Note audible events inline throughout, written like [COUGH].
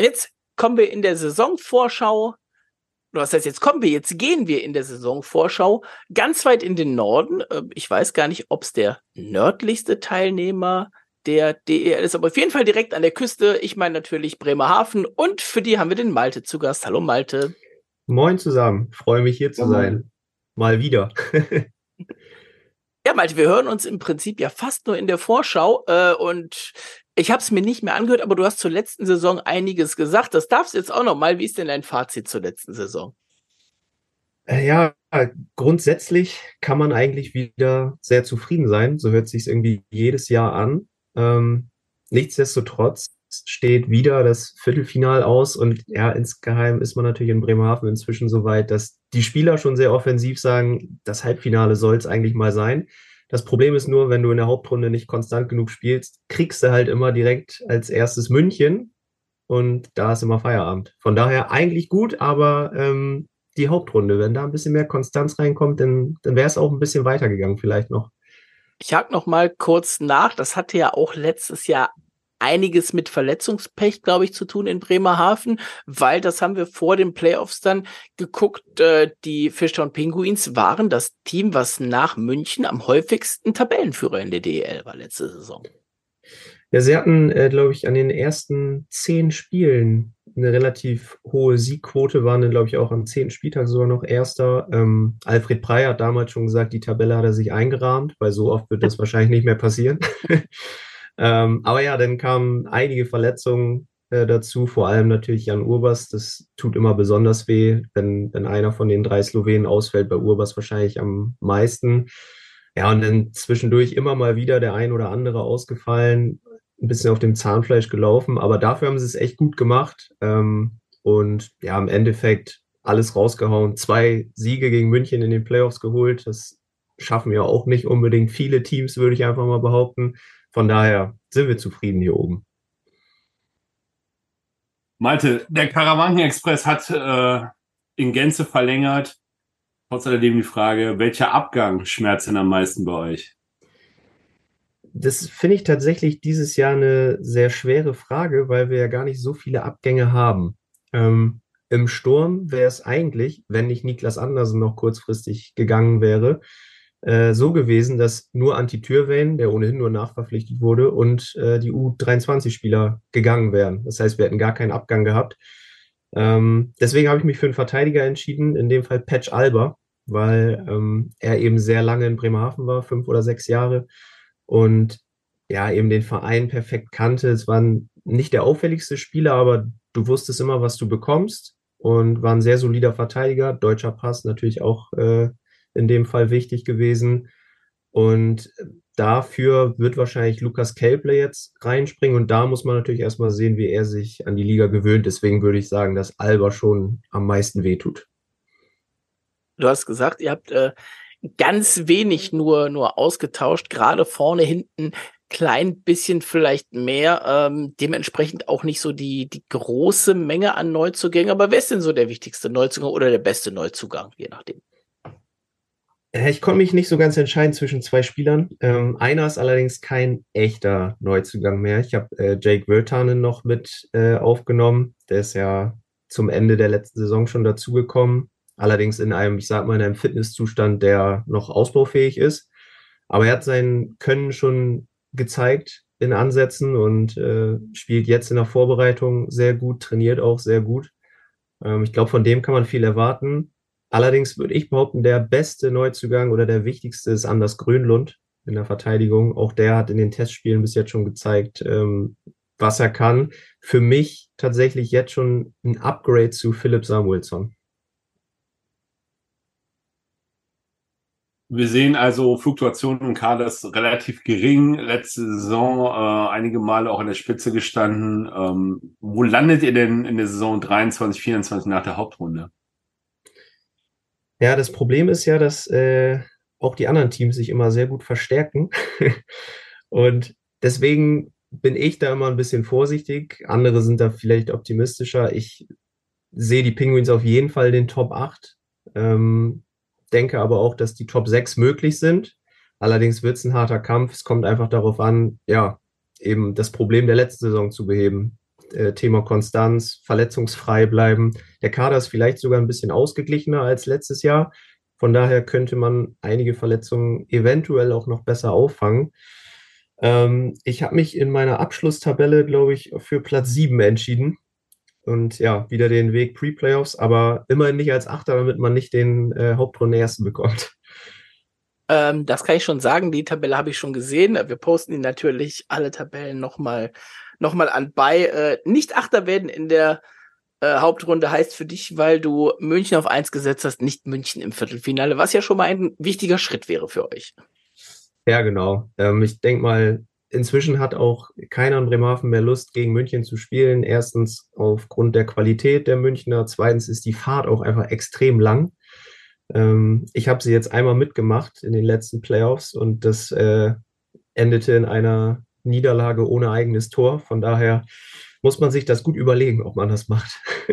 Und jetzt kommen wir in der Saisonvorschau was heißt, jetzt kommen wir, jetzt gehen wir in der Saisonvorschau ganz weit in den Norden. Ähm, ich weiß gar nicht, ob es der nördlichste Teilnehmer der DEL ist, aber auf jeden Fall direkt an der Küste. Ich meine natürlich Bremerhaven und für die haben wir den Malte zu Gast. Hallo Malte. Moin zusammen, freue mich hier zu sein. Mal wieder. [LAUGHS] ja, Malte, wir hören uns im Prinzip ja fast nur in der Vorschau äh, und ich habe es mir nicht mehr angehört, aber du hast zur letzten Saison einiges gesagt. Das darfst du jetzt auch noch mal. Wie ist denn dein Fazit zur letzten Saison? Äh, ja, grundsätzlich kann man eigentlich wieder sehr zufrieden sein. So hört sich irgendwie jedes Jahr an. Ähm, nichtsdestotrotz steht wieder das Viertelfinal aus und ja, insgeheim ist man natürlich in Bremerhaven inzwischen so weit, dass die Spieler schon sehr offensiv sagen, das Halbfinale soll es eigentlich mal sein. Das Problem ist nur, wenn du in der Hauptrunde nicht konstant genug spielst, kriegst du halt immer direkt als erstes München und da ist immer Feierabend. Von daher eigentlich gut, aber ähm, die Hauptrunde, wenn da ein bisschen mehr Konstanz reinkommt, dann, dann wäre es auch ein bisschen weitergegangen vielleicht noch. Ich hake noch mal kurz nach. Das hatte ja auch letztes Jahr einiges mit Verletzungspech, glaube ich, zu tun in Bremerhaven, weil das haben wir vor den Playoffs dann geguckt. Äh, die Fishtown Penguins waren das Team, was nach München am häufigsten Tabellenführer in der DEL war letzte Saison. Ja, sie hatten, äh, glaube ich, an den ersten zehn Spielen eine relativ hohe Siegquote, waren dann, glaube ich, auch am zehnten Spieltag sogar noch Erster. Ähm, Alfred Prey hat damals schon gesagt, die Tabelle hat er sich eingerahmt, weil so oft wird das [LAUGHS] wahrscheinlich nicht mehr passieren. Ähm, aber ja, dann kamen einige Verletzungen äh, dazu, vor allem natürlich Jan Urbas. Das tut immer besonders weh, wenn, wenn einer von den drei Slowenen ausfällt, bei Urbas wahrscheinlich am meisten. Ja, und dann zwischendurch immer mal wieder der ein oder andere ausgefallen, ein bisschen auf dem Zahnfleisch gelaufen, aber dafür haben sie es echt gut gemacht. Ähm, und ja, im Endeffekt alles rausgehauen. Zwei Siege gegen München in den Playoffs geholt. Das schaffen ja auch nicht unbedingt viele Teams, würde ich einfach mal behaupten. Von daher sind wir zufrieden hier oben. Malte, der Karawanken Express hat äh, in Gänze verlängert. Trotz alledem die Frage, welcher Abgang schmerzt denn am meisten bei euch? Das finde ich tatsächlich dieses Jahr eine sehr schwere Frage, weil wir ja gar nicht so viele Abgänge haben. Ähm, Im Sturm wäre es eigentlich, wenn nicht Niklas Andersen noch kurzfristig gegangen wäre, äh, so gewesen, dass nur Antitürwein, der ohnehin nur nachverpflichtet wurde, und äh, die U23-Spieler gegangen wären. Das heißt, wir hätten gar keinen Abgang gehabt. Ähm, deswegen habe ich mich für einen Verteidiger entschieden, in dem Fall Patch Alba, weil ähm, er eben sehr lange in Bremerhaven war, fünf oder sechs Jahre, und ja, eben den Verein perfekt kannte. Es war nicht der auffälligste Spieler, aber du wusstest immer, was du bekommst und war ein sehr solider Verteidiger. Deutscher Pass natürlich auch äh, in dem Fall wichtig gewesen. Und dafür wird wahrscheinlich Lukas Kelble jetzt reinspringen. Und da muss man natürlich erstmal sehen, wie er sich an die Liga gewöhnt. Deswegen würde ich sagen, dass Alba schon am meisten wehtut. Du hast gesagt, ihr habt äh, ganz wenig nur, nur ausgetauscht, gerade vorne, hinten klein bisschen vielleicht mehr, ähm, dementsprechend auch nicht so die, die große Menge an Neuzugängen. Aber wer ist denn so der wichtigste Neuzugang oder der beste Neuzugang, je nachdem? Ich konnte mich nicht so ganz entscheiden zwischen zwei Spielern. Ähm, einer ist allerdings kein echter Neuzugang mehr. Ich habe äh, Jake Wörtanen noch mit äh, aufgenommen. Der ist ja zum Ende der letzten Saison schon dazugekommen. Allerdings in einem, ich sag mal, in einem Fitnesszustand, der noch ausbaufähig ist. Aber er hat sein Können schon gezeigt in Ansätzen und äh, spielt jetzt in der Vorbereitung sehr gut, trainiert auch sehr gut. Ähm, ich glaube, von dem kann man viel erwarten. Allerdings würde ich behaupten, der beste Neuzugang oder der wichtigste ist Anders Grönlund in der Verteidigung. Auch der hat in den Testspielen bis jetzt schon gezeigt, ähm, was er kann. Für mich tatsächlich jetzt schon ein Upgrade zu Philipp Samuelsson. Wir sehen also Fluktuationen im Kader ist relativ gering. Letzte Saison äh, einige Male auch an der Spitze gestanden. Ähm, wo landet ihr denn in der Saison 23, 24 nach der Hauptrunde? Ja, das Problem ist ja, dass äh, auch die anderen Teams sich immer sehr gut verstärken. [LAUGHS] und deswegen bin ich da immer ein bisschen vorsichtig. Andere sind da vielleicht optimistischer. Ich sehe die Penguins auf jeden Fall den Top 8. Ähm, denke aber auch, dass die Top 6 möglich sind. Allerdings wird es ein harter Kampf. Es kommt einfach darauf an, ja, eben das Problem der letzten Saison zu beheben. Äh, Thema Konstanz, verletzungsfrei bleiben. Der Kader ist vielleicht sogar ein bisschen ausgeglichener als letztes Jahr. Von daher könnte man einige Verletzungen eventuell auch noch besser auffangen. Ähm, ich habe mich in meiner Abschlusstabelle, glaube ich, für Platz 7 entschieden. Und ja, wieder den Weg Pre-Playoffs, aber immerhin nicht als Achter, damit man nicht den äh, Hauptrunde ersten bekommt. Ähm, das kann ich schon sagen. Die Tabelle habe ich schon gesehen. Wir posten Ihnen natürlich alle Tabellen nochmal noch mal an bei. Äh, nicht Achter werden in der äh, Hauptrunde heißt für dich, weil du München auf eins gesetzt hast, nicht München im Viertelfinale, was ja schon mal ein wichtiger Schritt wäre für euch. Ja, genau. Ähm, ich denke mal, inzwischen hat auch keiner in Bremerhaven mehr Lust, gegen München zu spielen. Erstens aufgrund der Qualität der Münchner. Zweitens ist die Fahrt auch einfach extrem lang. Ähm, ich habe sie jetzt einmal mitgemacht in den letzten Playoffs und das äh, endete in einer Niederlage ohne eigenes Tor. Von daher muss man sich das gut überlegen, ob man das macht. [LAUGHS]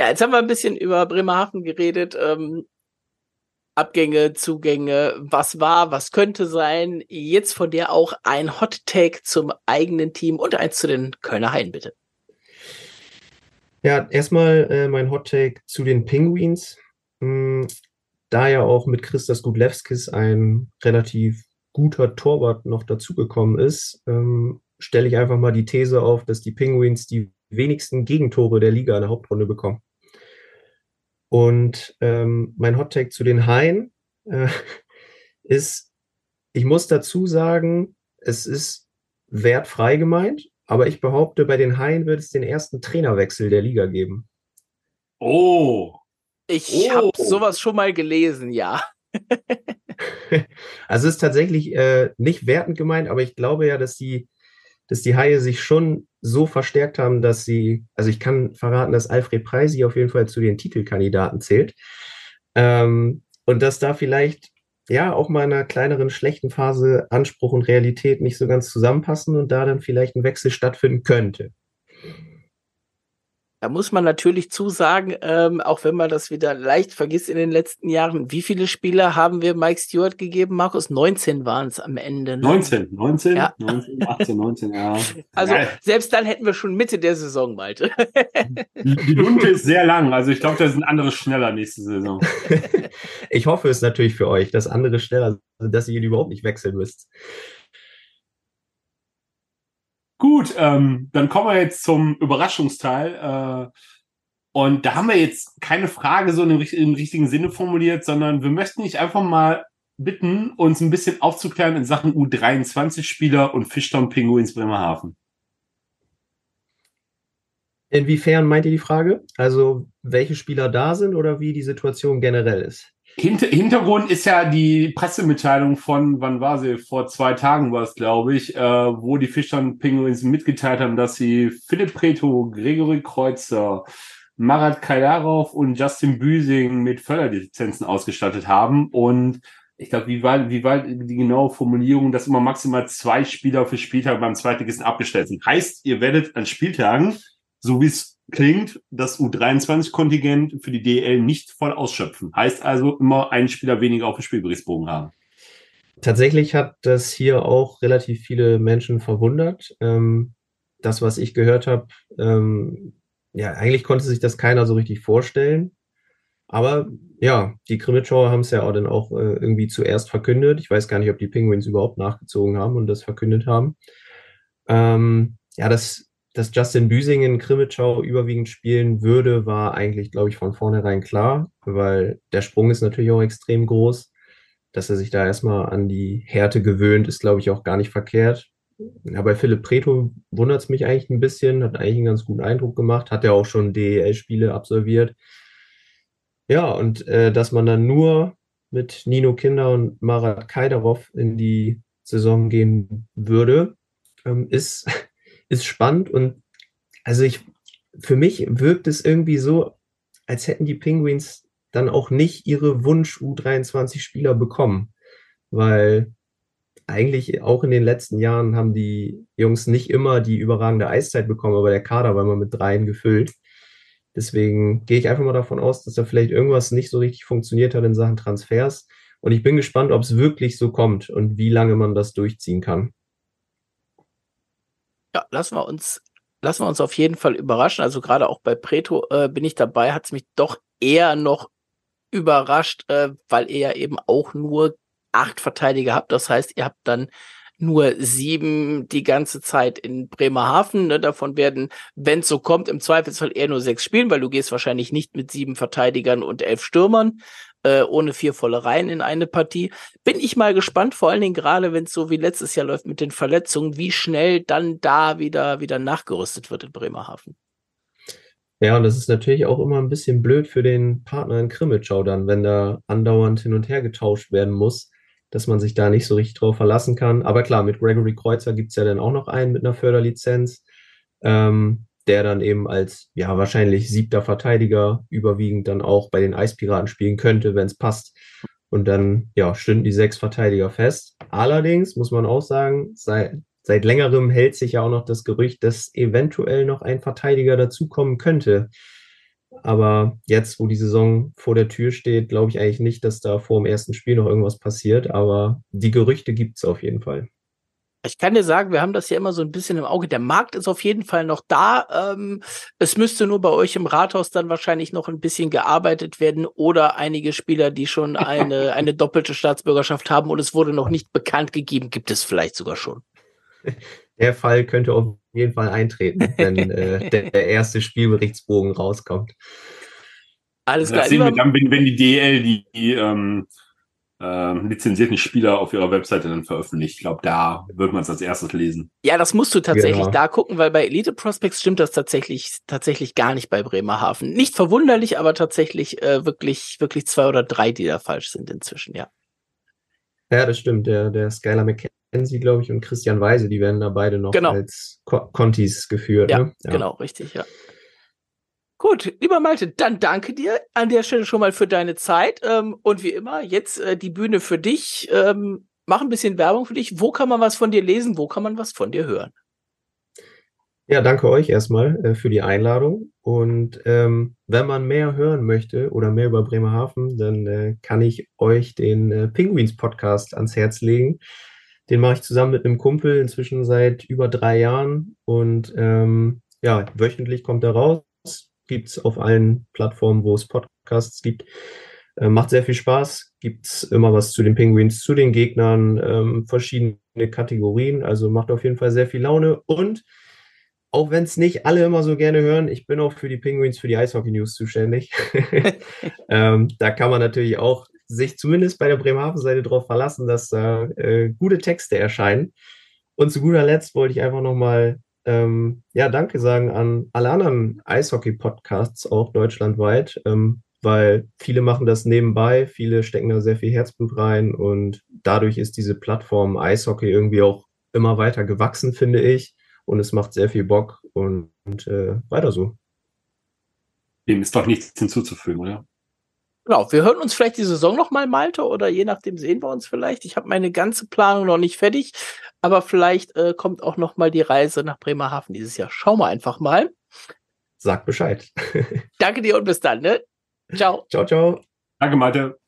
ja, jetzt haben wir ein bisschen über Bremerhaven geredet. Ähm, Abgänge, Zugänge, was war, was könnte sein. Jetzt von dir auch ein Hot Take zum eigenen Team und eins zu den Kölner Haien, bitte. Ja, erstmal äh, mein Hot Take zu den Penguins. Hm, da ja auch mit Christas Gudlewskis ein relativ guter Torwart noch dazugekommen ist, ähm, stelle ich einfach mal die These auf, dass die Penguins die wenigsten Gegentore der Liga in der Hauptrunde bekommen. Und ähm, mein Hot Take zu den Haien äh, [LAUGHS] ist, ich muss dazu sagen, es ist wertfrei gemeint. Aber ich behaupte, bei den Haien wird es den ersten Trainerwechsel der Liga geben. Oh. Ich oh. habe sowas schon mal gelesen, ja. [LAUGHS] also es ist tatsächlich äh, nicht wertend gemeint, aber ich glaube ja, dass die, dass die Haie sich schon so verstärkt haben, dass sie, also ich kann verraten, dass Alfred Preisi auf jeden Fall zu den Titelkandidaten zählt. Ähm, und dass da vielleicht ja auch mal in einer kleineren schlechten Phase Anspruch und Realität nicht so ganz zusammenpassen und da dann vielleicht ein Wechsel stattfinden könnte. Da muss man natürlich zusagen, ähm, auch wenn man das wieder leicht vergisst in den letzten Jahren, wie viele Spieler haben wir Mike Stewart gegeben, Markus? 19 waren es am Ende. Ne? 19, 19, ja. 19, 18, 19, ja. [LAUGHS] Also ja. selbst dann hätten wir schon Mitte der Saison, Malte. Die, die Lunte ist sehr lang, also ich glaube, da sind andere schneller nächste Saison. [LAUGHS] ich hoffe es natürlich für euch, dass andere schneller sind, dass ihr ihn überhaupt nicht wechseln müsst. Gut, ähm, dann kommen wir jetzt zum Überraschungsteil. Äh, und da haben wir jetzt keine Frage so im, im richtigen Sinne formuliert, sondern wir möchten dich einfach mal bitten, uns ein bisschen aufzuklären in Sachen U23-Spieler und Fischtown Pinguins Bremerhaven. Inwiefern meint ihr die Frage? Also, welche Spieler da sind oder wie die Situation generell ist? Hinter, Hintergrund ist ja die Pressemitteilung von, wann war sie? Vor zwei Tagen war es, glaube ich, äh, wo die Fischern Penguins mitgeteilt haben, dass sie Philipp Preto, Gregory Kreuzer, Marat Kajarov und Justin Büsing mit Förderlizenzen ausgestattet haben. Und ich glaube, wie war, wie war die genaue Formulierung, dass immer maximal zwei Spieler für Spieltag beim Zweitligisten abgestellt sind. Heißt, ihr werdet an Spieltagen, so wie es klingt, das U23-Kontingent für die DL nicht voll ausschöpfen. Heißt also immer einen Spieler weniger auf dem Spielberichtsbogen haben. Tatsächlich hat das hier auch relativ viele Menschen verwundert. Ähm, das, was ich gehört habe, ähm, ja, eigentlich konnte sich das keiner so richtig vorstellen. Aber ja, die Krimitschauer haben es ja auch dann auch äh, irgendwie zuerst verkündet. Ich weiß gar nicht, ob die Penguins überhaupt nachgezogen haben und das verkündet haben. Ähm, ja, das dass Justin Büsing in Krimitschau überwiegend spielen würde, war eigentlich, glaube ich, von vornherein klar, weil der Sprung ist natürlich auch extrem groß. Dass er sich da erstmal an die Härte gewöhnt, ist, glaube ich, auch gar nicht verkehrt. Ja, bei Philipp Preto wundert es mich eigentlich ein bisschen, hat eigentlich einen ganz guten Eindruck gemacht, hat ja auch schon DEL-Spiele absolviert. Ja, und äh, dass man dann nur mit Nino Kinder und Marat Kaidarov in die Saison gehen würde, ähm, ist ist spannend und also ich, für mich wirkt es irgendwie so, als hätten die Penguins dann auch nicht ihre Wunsch U23-Spieler bekommen, weil eigentlich auch in den letzten Jahren haben die Jungs nicht immer die überragende Eiszeit bekommen, aber der Kader war immer mit dreien gefüllt. Deswegen gehe ich einfach mal davon aus, dass da vielleicht irgendwas nicht so richtig funktioniert hat in Sachen Transfers. Und ich bin gespannt, ob es wirklich so kommt und wie lange man das durchziehen kann. Ja, lassen wir uns, lassen wir uns auf jeden Fall überraschen. Also gerade auch bei Preto äh, bin ich dabei, hat es mich doch eher noch überrascht, äh, weil ihr ja eben auch nur acht Verteidiger habt. Das heißt, ihr habt dann nur sieben die ganze Zeit in Bremerhaven. Ne? Davon werden, wenn es so kommt, im Zweifelsfall eher nur sechs spielen, weil du gehst wahrscheinlich nicht mit sieben Verteidigern und elf Stürmern äh, ohne vier volle Reihen in eine Partie. Bin ich mal gespannt, vor allen Dingen gerade, wenn es so wie letztes Jahr läuft mit den Verletzungen, wie schnell dann da wieder, wieder nachgerüstet wird in Bremerhaven. Ja, und das ist natürlich auch immer ein bisschen blöd für den Partner in Krimitschau dann, wenn da andauernd hin und her getauscht werden muss dass man sich da nicht so richtig drauf verlassen kann. Aber klar, mit Gregory Kreuzer gibt es ja dann auch noch einen mit einer Förderlizenz, ähm, der dann eben als ja wahrscheinlich siebter Verteidiger überwiegend dann auch bei den Eispiraten spielen könnte, wenn es passt. Und dann ja, stünden die sechs Verteidiger fest. Allerdings muss man auch sagen, seit, seit längerem hält sich ja auch noch das Gerücht, dass eventuell noch ein Verteidiger dazukommen könnte. Aber jetzt, wo die Saison vor der Tür steht, glaube ich eigentlich nicht, dass da vor dem ersten Spiel noch irgendwas passiert. Aber die Gerüchte gibt es auf jeden Fall. Ich kann dir sagen, wir haben das ja immer so ein bisschen im Auge. Der Markt ist auf jeden Fall noch da. Ähm, es müsste nur bei euch im Rathaus dann wahrscheinlich noch ein bisschen gearbeitet werden oder einige Spieler, die schon eine, eine doppelte Staatsbürgerschaft haben und es wurde noch nicht bekannt gegeben, gibt es vielleicht sogar schon. Der Fall könnte auf jeden Fall eintreten, wenn äh, der, der, erste Spielberichtsbogen rauskommt. Alles klar. Das sehen wir dann, wenn, wenn die DL die, die ähm, äh, lizenzierten Spieler auf ihrer Webseite dann veröffentlicht. Ich glaube, da wird man es als erstes lesen. Ja, das musst du tatsächlich genau. da gucken, weil bei Elite Prospects stimmt das tatsächlich tatsächlich gar nicht bei Bremerhaven. Nicht verwunderlich, aber tatsächlich äh, wirklich wirklich zwei oder drei, die da falsch sind inzwischen, ja. Ja, das stimmt. Der, der Skylar McKenzie, glaube ich, und Christian Weise, die werden da beide noch genau. als Contis geführt. Ja, ne? ja, genau, richtig, ja. Gut, lieber Malte, dann danke dir an der Stelle schon mal für deine Zeit. Ähm, und wie immer, jetzt äh, die Bühne für dich. Ähm, mach ein bisschen Werbung für dich. Wo kann man was von dir lesen? Wo kann man was von dir hören? Ja, danke euch erstmal äh, für die Einladung. Und ähm, wenn man mehr hören möchte oder mehr über Bremerhaven, dann äh, kann ich euch den äh, Penguins Podcast ans Herz legen. Den mache ich zusammen mit einem Kumpel inzwischen seit über drei Jahren. Und ähm, ja, wöchentlich kommt er raus. Gibt es auf allen Plattformen, wo es Podcasts gibt. Äh, macht sehr viel Spaß. Gibt es immer was zu den Penguins, zu den Gegnern, ähm, verschiedene Kategorien. Also macht auf jeden Fall sehr viel Laune. Und auch wenn es nicht alle immer so gerne hören, ich bin auch für die Penguins, für die Eishockey News zuständig. [LAUGHS] ähm, da kann man natürlich auch sich zumindest bei der Bremerhaven-Seite darauf verlassen, dass da äh, gute Texte erscheinen. Und zu guter Letzt wollte ich einfach nochmal ähm, ja, Danke sagen an alle anderen Eishockey-Podcasts, auch deutschlandweit, ähm, weil viele machen das nebenbei, viele stecken da sehr viel Herzblut rein und dadurch ist diese Plattform Eishockey irgendwie auch immer weiter gewachsen, finde ich und es macht sehr viel Bock und, und äh, weiter so. Dem ist doch nichts hinzuzufügen, oder? Genau, wir hören uns vielleicht die Saison noch mal, Malte, oder je nachdem sehen wir uns vielleicht. Ich habe meine ganze Planung noch nicht fertig, aber vielleicht äh, kommt auch noch mal die Reise nach Bremerhaven dieses Jahr. Schauen wir einfach mal. Sag Bescheid. [LAUGHS] Danke dir und bis dann, ne? Ciao. Ciao, ciao. Danke, Malte.